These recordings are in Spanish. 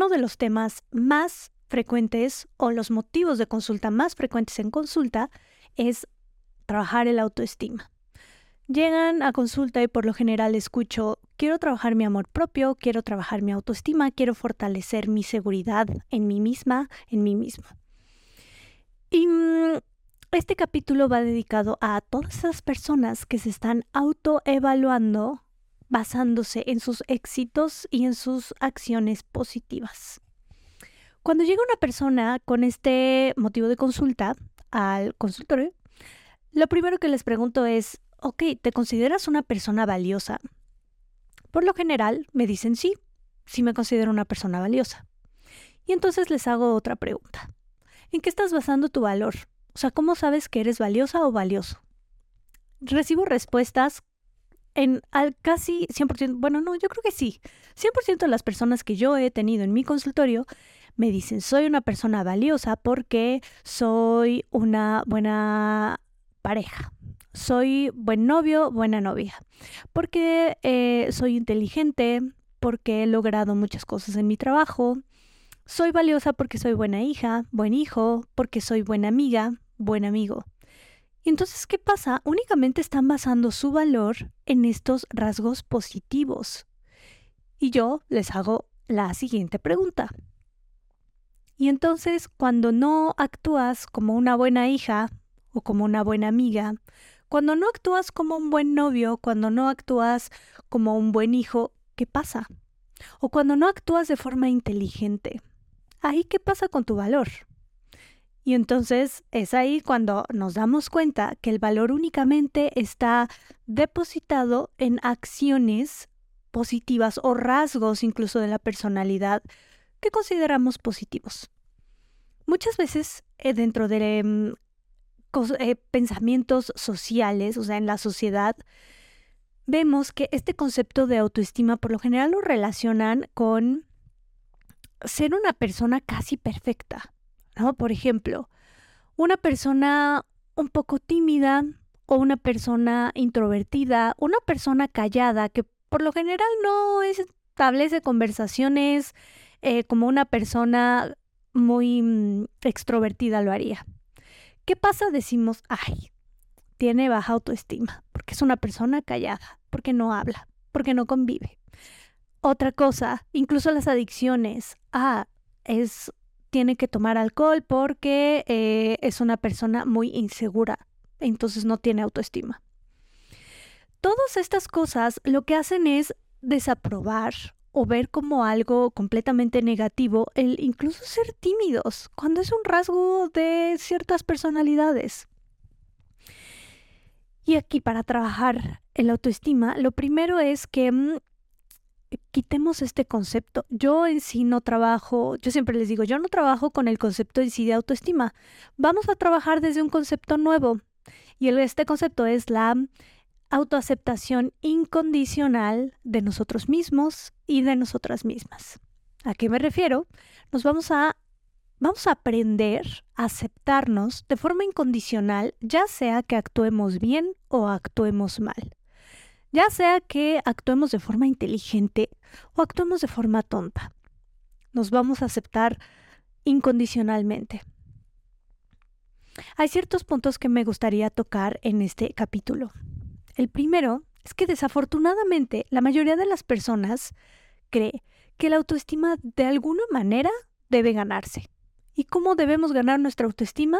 uno de los temas más frecuentes o los motivos de consulta más frecuentes en consulta es trabajar el autoestima. Llegan a consulta y por lo general escucho, quiero trabajar mi amor propio, quiero trabajar mi autoestima, quiero fortalecer mi seguridad en mí misma, en mí mismo. Y mm, este capítulo va dedicado a todas esas personas que se están autoevaluando basándose en sus éxitos y en sus acciones positivas. Cuando llega una persona con este motivo de consulta al consultorio, lo primero que les pregunto es, ok, ¿te consideras una persona valiosa? Por lo general me dicen sí, sí me considero una persona valiosa. Y entonces les hago otra pregunta. ¿En qué estás basando tu valor? O sea, ¿cómo sabes que eres valiosa o valioso? Recibo respuestas en al casi 100%, bueno, no, yo creo que sí. 100% de las personas que yo he tenido en mi consultorio me dicen, soy una persona valiosa porque soy una buena pareja, soy buen novio, buena novia, porque eh, soy inteligente, porque he logrado muchas cosas en mi trabajo, soy valiosa porque soy buena hija, buen hijo, porque soy buena amiga, buen amigo. Y entonces, ¿qué pasa? Únicamente están basando su valor en estos rasgos positivos. Y yo les hago la siguiente pregunta. Y entonces, cuando no actúas como una buena hija o como una buena amiga, cuando no actúas como un buen novio, cuando no actúas como un buen hijo, ¿qué pasa? O cuando no actúas de forma inteligente, ahí qué pasa con tu valor? Y entonces es ahí cuando nos damos cuenta que el valor únicamente está depositado en acciones positivas o rasgos incluso de la personalidad que consideramos positivos. Muchas veces eh, dentro de mm, eh, pensamientos sociales, o sea, en la sociedad, vemos que este concepto de autoestima por lo general lo relacionan con ser una persona casi perfecta, Por ejemplo, una persona un poco tímida o una persona introvertida, una persona callada que por lo general no establece conversaciones eh, como una persona muy mm, extrovertida lo haría. ¿Qué pasa? Decimos, ay, tiene baja autoestima, porque es una persona callada, porque no habla, porque no convive. Otra cosa, incluso las adicciones. Ah, es, tiene que tomar alcohol porque eh, es una persona muy insegura, entonces no tiene autoestima. Todas estas cosas lo que hacen es desaprobar o ver como algo completamente negativo el incluso ser tímidos, cuando es un rasgo de ciertas personalidades. Y aquí para trabajar el autoestima, lo primero es que mm, quitemos este concepto. Yo en sí no trabajo, yo siempre les digo, yo no trabajo con el concepto en sí de autoestima. Vamos a trabajar desde un concepto nuevo. Y este concepto es la autoaceptación incondicional de nosotros mismos y de nosotras mismas. ¿A qué me refiero? Nos vamos a vamos a aprender a aceptarnos de forma incondicional, ya sea que actuemos bien o actuemos mal. Ya sea que actuemos de forma inteligente o actuemos de forma tonta. Nos vamos a aceptar incondicionalmente. Hay ciertos puntos que me gustaría tocar en este capítulo. El primero es que desafortunadamente la mayoría de las personas cree que la autoestima de alguna manera debe ganarse. ¿Y cómo debemos ganar nuestra autoestima?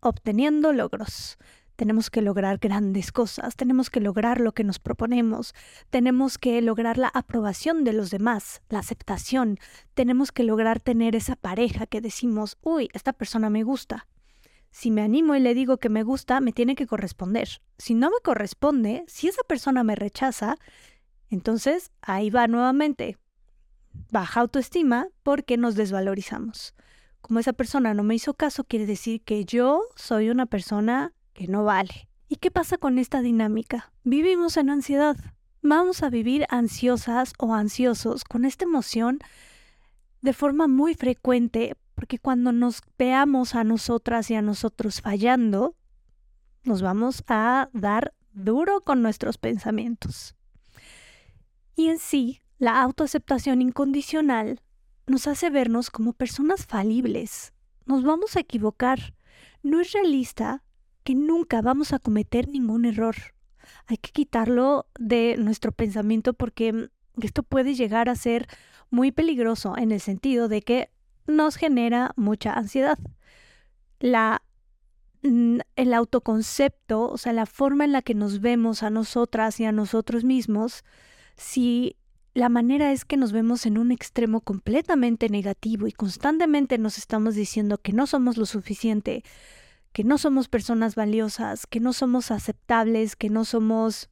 Obteniendo logros. Tenemos que lograr grandes cosas, tenemos que lograr lo que nos proponemos, tenemos que lograr la aprobación de los demás, la aceptación, tenemos que lograr tener esa pareja que decimos, uy, esta persona me gusta, si me animo y le digo que me gusta, me tiene que corresponder. Si no me corresponde, si esa persona me rechaza, entonces ahí va nuevamente. Baja autoestima porque nos desvalorizamos. Como esa persona no me hizo caso, quiere decir que yo soy una persona que no vale. ¿Y qué pasa con esta dinámica? Vivimos en ansiedad. Vamos a vivir ansiosas o ansiosos con esta emoción de forma muy frecuente porque cuando nos veamos a nosotras y a nosotros fallando, nos vamos a dar duro con nuestros pensamientos. Y en sí, la autoaceptación incondicional nos hace vernos como personas falibles. Nos vamos a equivocar. No es realista que nunca vamos a cometer ningún error. Hay que quitarlo de nuestro pensamiento porque esto puede llegar a ser muy peligroso en el sentido de que nos genera mucha ansiedad. La, el autoconcepto, o sea, la forma en la que nos vemos a nosotras y a nosotros mismos, si la manera es que nos vemos en un extremo completamente negativo y constantemente nos estamos diciendo que no somos lo suficiente, que no somos personas valiosas, que no somos aceptables, que no somos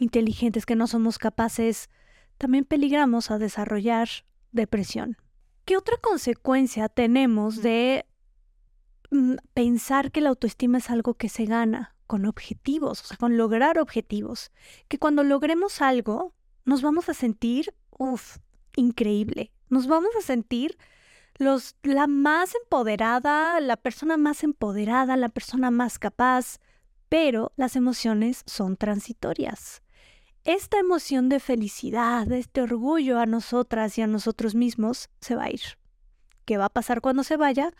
inteligentes, que no somos capaces, también peligramos a desarrollar depresión. ¿Qué otra consecuencia tenemos de mm, pensar que la autoestima es algo que se gana con objetivos, o sea, con lograr objetivos? Que cuando logremos algo, nos vamos a sentir, uff, increíble. Nos vamos a sentir la más empoderada, la persona más empoderada, la persona más capaz, pero las emociones son transitorias. Esta emoción de felicidad, este orgullo a nosotras y a nosotros mismos se va a ir. ¿Qué va a pasar cuando se vaya?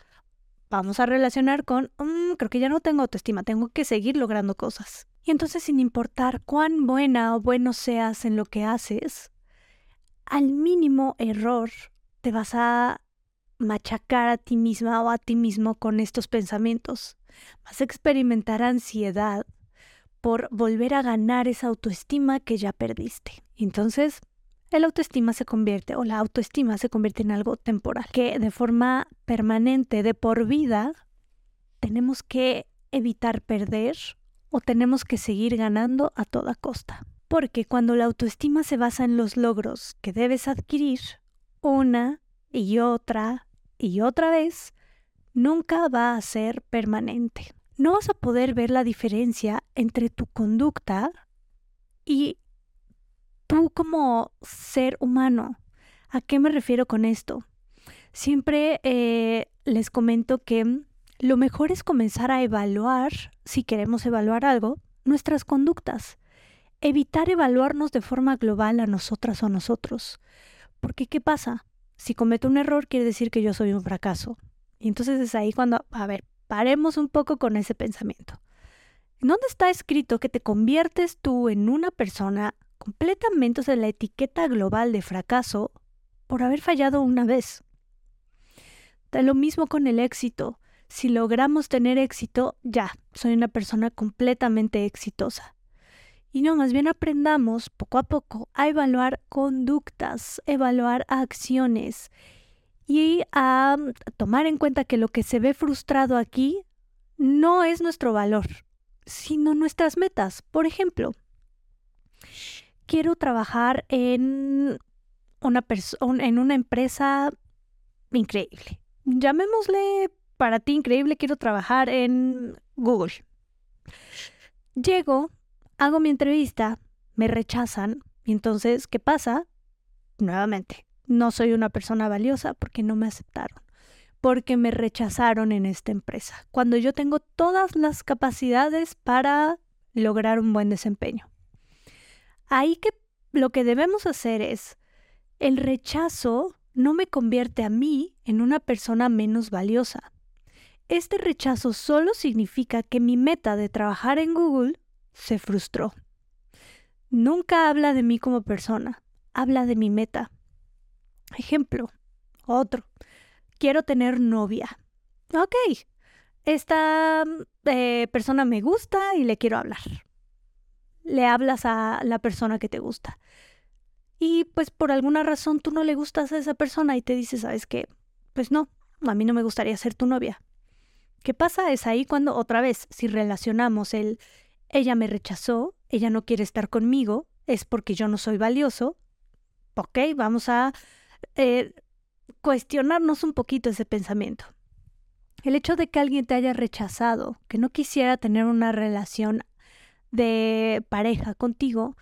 Vamos a relacionar con, mm, creo que ya no tengo autoestima, tengo que seguir logrando cosas. Y entonces sin importar cuán buena o bueno seas en lo que haces, al mínimo error te vas a machacar a ti misma o a ti mismo con estos pensamientos. Vas a experimentar ansiedad por volver a ganar esa autoestima que ya perdiste. Entonces, el autoestima se convierte o la autoestima se convierte en algo temporal, que de forma permanente, de por vida, tenemos que evitar perder o tenemos que seguir ganando a toda costa. Porque cuando la autoestima se basa en los logros que debes adquirir una y otra y otra vez, nunca va a ser permanente. No vas a poder ver la diferencia entre tu conducta y tú como ser humano. ¿A qué me refiero con esto? Siempre eh, les comento que lo mejor es comenzar a evaluar, si queremos evaluar algo, nuestras conductas. Evitar evaluarnos de forma global a nosotras o a nosotros. Porque ¿qué pasa? Si cometo un error quiere decir que yo soy un fracaso. Y entonces es ahí cuando, a ver, paremos un poco con ese pensamiento. dónde está escrito que te conviertes tú en una persona completamente, o sea, la etiqueta global de fracaso por haber fallado una vez? Da lo mismo con el éxito si logramos tener éxito, ya, soy una persona completamente exitosa. Y no, más bien aprendamos poco a poco a evaluar conductas, evaluar acciones y a tomar en cuenta que lo que se ve frustrado aquí no es nuestro valor, sino nuestras metas. Por ejemplo, quiero trabajar en una, en una empresa increíble. Llamémosle para ti increíble, quiero trabajar en Google. Llego, hago mi entrevista, me rechazan y entonces, ¿qué pasa? Nuevamente, no soy una persona valiosa porque no me aceptaron, porque me rechazaron en esta empresa, cuando yo tengo todas las capacidades para lograr un buen desempeño. Ahí que lo que debemos hacer es, el rechazo no me convierte a mí en una persona menos valiosa. Este rechazo solo significa que mi meta de trabajar en Google se frustró. Nunca habla de mí como persona, habla de mi meta. Ejemplo, otro. Quiero tener novia. Ok, esta eh, persona me gusta y le quiero hablar. Le hablas a la persona que te gusta. Y pues por alguna razón tú no le gustas a esa persona y te dices, ¿sabes qué? Pues no, a mí no me gustaría ser tu novia. ¿Qué pasa? Es ahí cuando otra vez, si relacionamos el ella me rechazó, ella no quiere estar conmigo, es porque yo no soy valioso, ok, vamos a eh, cuestionarnos un poquito ese pensamiento. El hecho de que alguien te haya rechazado, que no quisiera tener una relación de pareja contigo,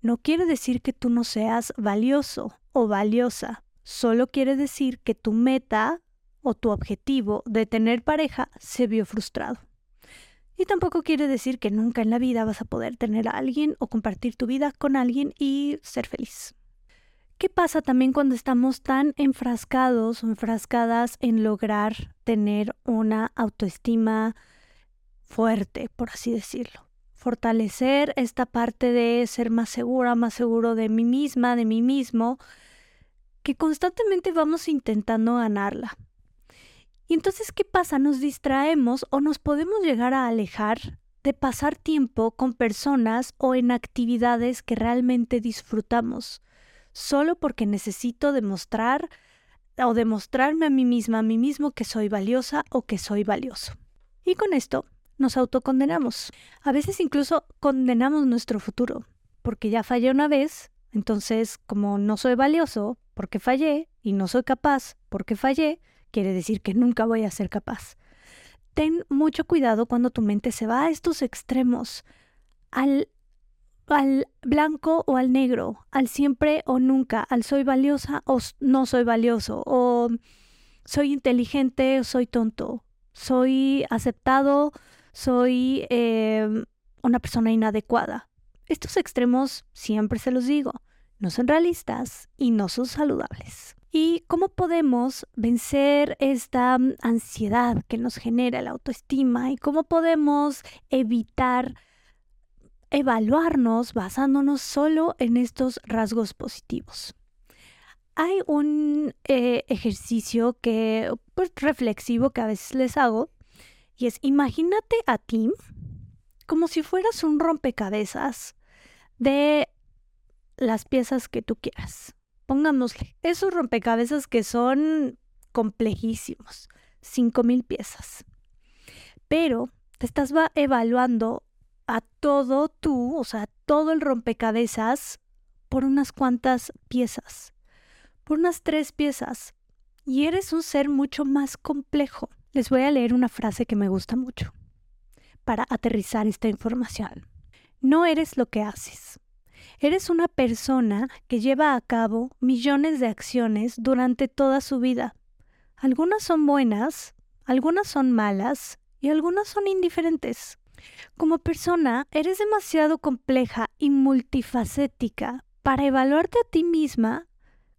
no quiere decir que tú no seas valioso o valiosa, solo quiere decir que tu meta o tu objetivo de tener pareja se vio frustrado. Y tampoco quiere decir que nunca en la vida vas a poder tener a alguien o compartir tu vida con alguien y ser feliz. ¿Qué pasa también cuando estamos tan enfrascados o enfrascadas en lograr tener una autoestima fuerte, por así decirlo? Fortalecer esta parte de ser más segura, más seguro de mí misma, de mí mismo, que constantemente vamos intentando ganarla. Y entonces, ¿qué pasa? Nos distraemos o nos podemos llegar a alejar de pasar tiempo con personas o en actividades que realmente disfrutamos solo porque necesito demostrar o demostrarme a mí misma, a mí mismo que soy valiosa o que soy valioso. Y con esto nos autocondenamos. A veces incluso condenamos nuestro futuro, porque ya fallé una vez, entonces como no soy valioso porque fallé y no soy capaz porque fallé, quiere decir que nunca voy a ser capaz. Ten mucho cuidado cuando tu mente se va a estos extremos, al al blanco o al negro, al siempre o nunca, al soy valiosa o no soy valioso, o soy inteligente o soy tonto, soy aceptado, soy em, una persona inadecuada. Estos extremos, siempre se los digo, no son realistas y no son saludables. ¿Y cómo podemos vencer esta mm, ansiedad que nos genera la autoestima? ¿Y cómo podemos evitar evaluarnos basándonos solo en estos rasgos positivos. Hay un eh, ejercicio que, pues, reflexivo que a veces les hago y es imagínate a ti como si fueras un rompecabezas de las piezas que tú quieras. Pongámosle, esos rompecabezas que son complejísimos, 5000 piezas. Pero te estás evaluando a todo tú, o sea, todo el rompecabezas por unas cuantas piezas, por unas tres piezas. Y eres un ser mucho más complejo. Les voy a leer una frase que me gusta mucho para aterrizar esta información. No eres lo que haces. Eres una persona que lleva a cabo millones de acciones durante toda su vida. Algunas son buenas, algunas son malas y algunas son indiferentes. Como persona, eres demasiado compleja y multifacética para evaluarte a ti misma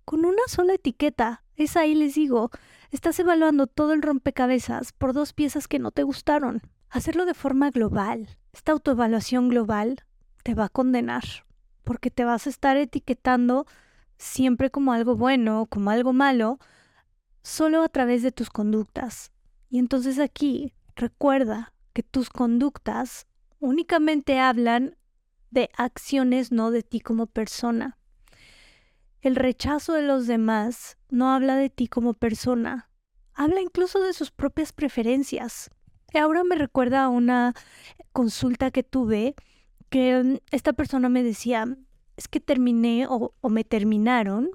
con una sola etiqueta. Es ahí les digo, estás evaluando todo el rompecabezas por dos piezas que no te gustaron. Hacerlo de forma global, esta autoevaluación global, te va a condenar, porque te vas a estar etiquetando siempre como algo bueno o como algo malo, solo a través de tus conductas. Y entonces aquí, recuerda, que tus conductas únicamente hablan de acciones, no de ti como persona. El rechazo de los demás no habla de ti como persona, habla incluso de sus propias preferencias. Ahora me recuerda a una consulta que tuve que mm, esta persona me decía, es que terminé o, me terminaron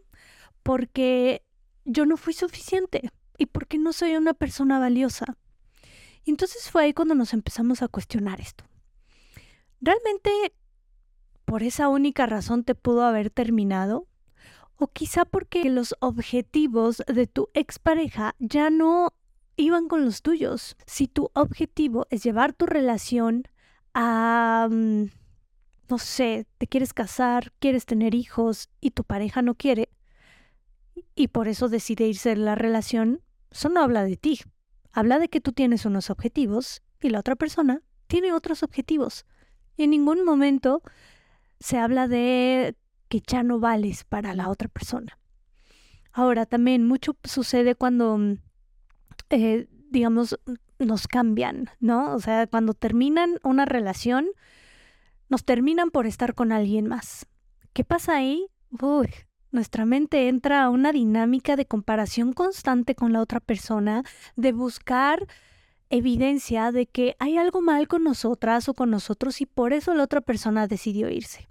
porque yo no fui suficiente y porque no soy una persona valiosa. Y entonces fue ahí cuando nos empezamos a cuestionar esto. ¿Realmente por esa única razón te pudo haber terminado? ¿O quizá porque los objetivos de tu expareja ya no iban con los tuyos? Si tu objetivo es llevar tu relación a, mm, no sé, te quieres casar, quieres tener hijos y tu pareja no quiere, y por eso decide irse de la relación, eso no habla de ti, Habla de que tú tienes unos objetivos y la otra persona tiene otros objetivos. Y en ningún momento se habla de que ya no vales para la otra persona. Ahora, también mucho sucede cuando, mm, eh, digamos, nos cambian, ¿no? O sea, cuando terminan una relación, nos terminan por estar con alguien más. ¿Qué pasa ahí? Nuestra mente entra a una dinámica de comparación constante con la otra persona, de buscar evidencia de que hay algo mal con nosotras o con nosotros y por eso la otra persona decidió irse.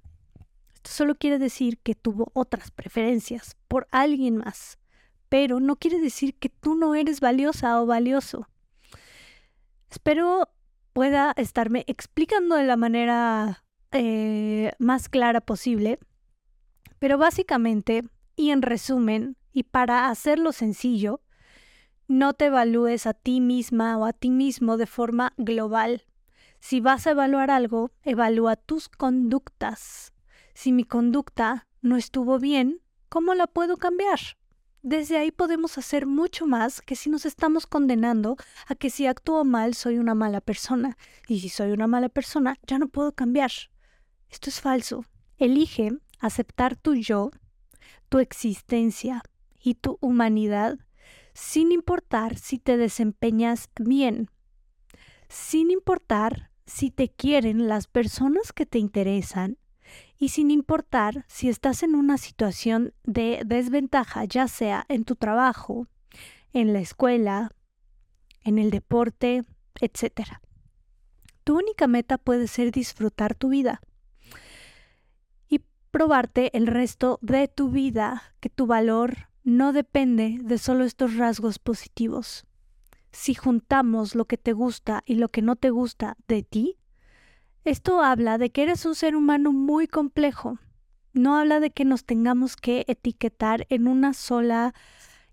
Esto solo quiere decir que tuvo otras preferencias por alguien más, pero no quiere decir que tú no eres valiosa o valioso. Espero pueda estarme explicando de la manera eh, más clara posible pero básicamente, y en resumen, y para hacerlo sencillo, no te evalúes a ti misma o a ti mismo de forma global. Si vas a evaluar algo, evalúa tus conductas. Si mi conducta no estuvo bien, ¿Cómo la puedo cambiar? Desde ahí podemos hacer mucho más que si nos estamos condenando a que si actúo mal soy una mala persona y si soy una mala persona ya no puedo cambiar. Esto es falso. Elige aceptar tu yo, tu existencia y tu humanidad sin importar si te desempeñas bien, sin importar si te quieren las personas que te interesan y sin importar si estás en una situación de desventaja, ya sea en tu trabajo, en la escuela, en el deporte, etc. Tu única meta puede ser disfrutar tu vida probarte el resto de tu vida que tu valor no depende de solo estos rasgos positivos. Si juntamos lo que te gusta y lo que no te gusta de ti, esto habla de que eres un ser humano muy complejo. No habla de que nos tengamos que etiquetar en una sola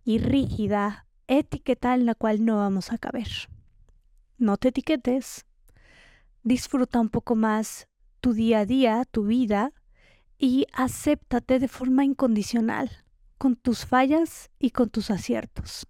y rígida etiqueta en la cual no vamos a caber. No te etiquetes. Disfruta un poco más tu día a día, tu vida, y acéptate de forma incondicional, con tus fallas y con tus aciertos.